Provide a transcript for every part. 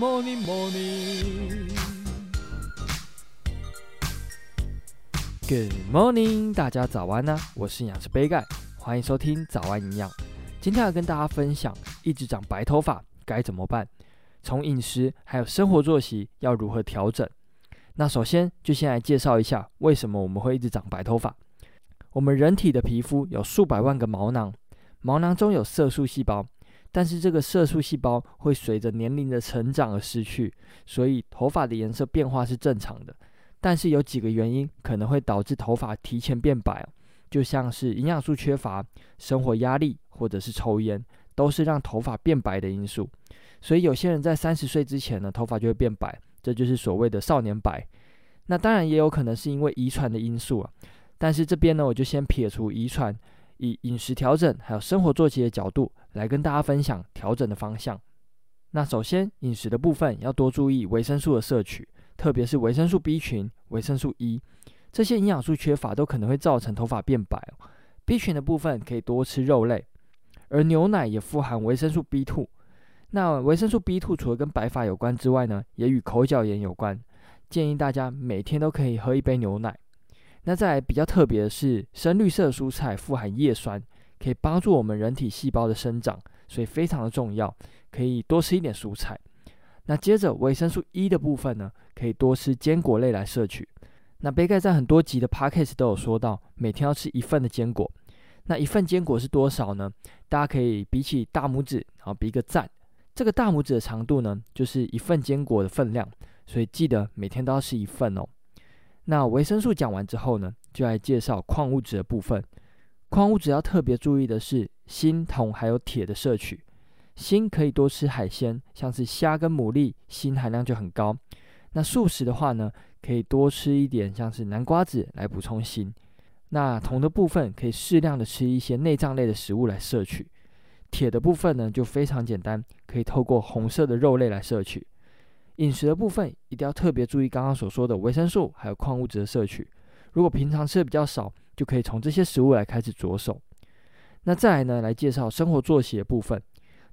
morning, morning. Good morning，大家早安呢、我是养师杯盖，欢迎收听早安营养。今天要跟大家分享，一直长白头发该怎么办？从饮食还有生活作息要如何调整？那首先就先来介绍一下，为什么我们会一直长白头发。我们人体的皮肤有数百万个毛囊，毛囊中有色素细胞，但是这个色素细胞会随着年龄的成长而失去，所以头发的颜色变化是正常的。但是有几个原因可能会导致头发提前变白，就像是营养素缺乏、生活压力或者是抽烟，都是让头发变白的因素。所以有些人在三十岁之前呢，头发就会变白，这就是所谓的少年白。那当然也有可能是因为遗传的因素啊。但是这边呢，我就先撇除遗传，以饮食调整还有生活作息的角度来跟大家分享调整的方向。那首先饮食的部分要多注意维生素的摄取，特别是维生素 B 群、维生素 E 这些营养素缺乏都可能会造成头发变白。B 群的部分可以多吃肉类，而牛奶也富含维生素 B2。那维生素 B2 除了跟白发有关之外呢，也与口角炎有关。建议大家每天都可以喝一杯牛奶。那再来比较特别的是，深绿色蔬菜富含叶酸，可以帮助我们人体细胞的生长，所以非常的重要，可以多吃一点蔬菜。那接着维生素 E 的部分呢，可以多吃坚果类来摄取。那杯盖在很多集的 Podcast 都有说到，每天要吃一份的坚果。那一份坚果是多少呢？大家可以比起大拇指，然后比一个赞。这个大拇指的长度呢，就是一份坚果的分量，所以记得每天都要吃一份哦。那维生素讲完之后呢，就来介绍矿物质的部分。矿物质要特别注意的是锌、铜还有铁的摄取。锌可以多吃海鲜，像是虾跟牡蛎，锌含量就很高。那素食的话呢，可以多吃一点像是南瓜子来补充锌。那铜的部分可以适量的吃一些内脏类的食物来摄取。铁的部分呢就非常简单，可以透过红色的肉类来摄取。饮食的部分一定要特别注意刚刚所说的维生素还有矿物质的摄取。如果平常吃的比较少，就可以从这些食物来开始着手。那再来呢，来介绍生活作息的部分。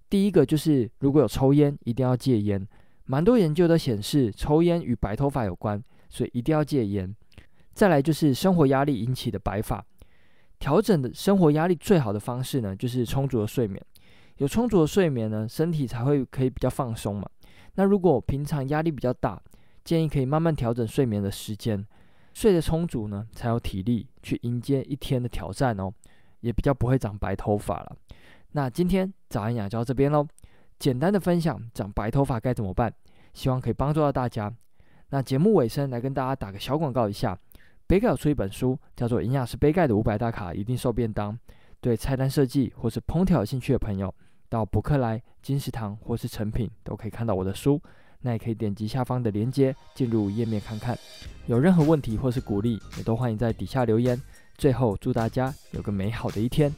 第一个就是如果有抽烟，一定要戒烟。蛮多研究都显示抽烟与白头发有关，所以一定要戒烟。再来就是生活压力引起的白发，调整的生活压力最好的方式呢，就是充足的睡眠。有充足的睡眠呢，身体才会可以比较放松嘛。那如果平常压力比较大，建议可以慢慢调整睡眠的时间，睡得充足呢，才有体力去迎接一天的挑战哦，也比较不会长白头发了。那今天早安营养就到这边喽，简单的分享长白头发该怎么办，希望可以帮助到大家。那节目尾声来跟大家打个小广告一下，杯盖有出一本书，叫做《营养师杯盖的五百大卡一定瘦便当》，对菜单设计或是烹调有兴趣的朋友。到博客来、金石堂或是成品都可以看到我的书，那也可以点击下方的链接进入页面看看。有任何问题或是鼓励，也都欢迎在底下留言。最后，祝大家有个美好的一天。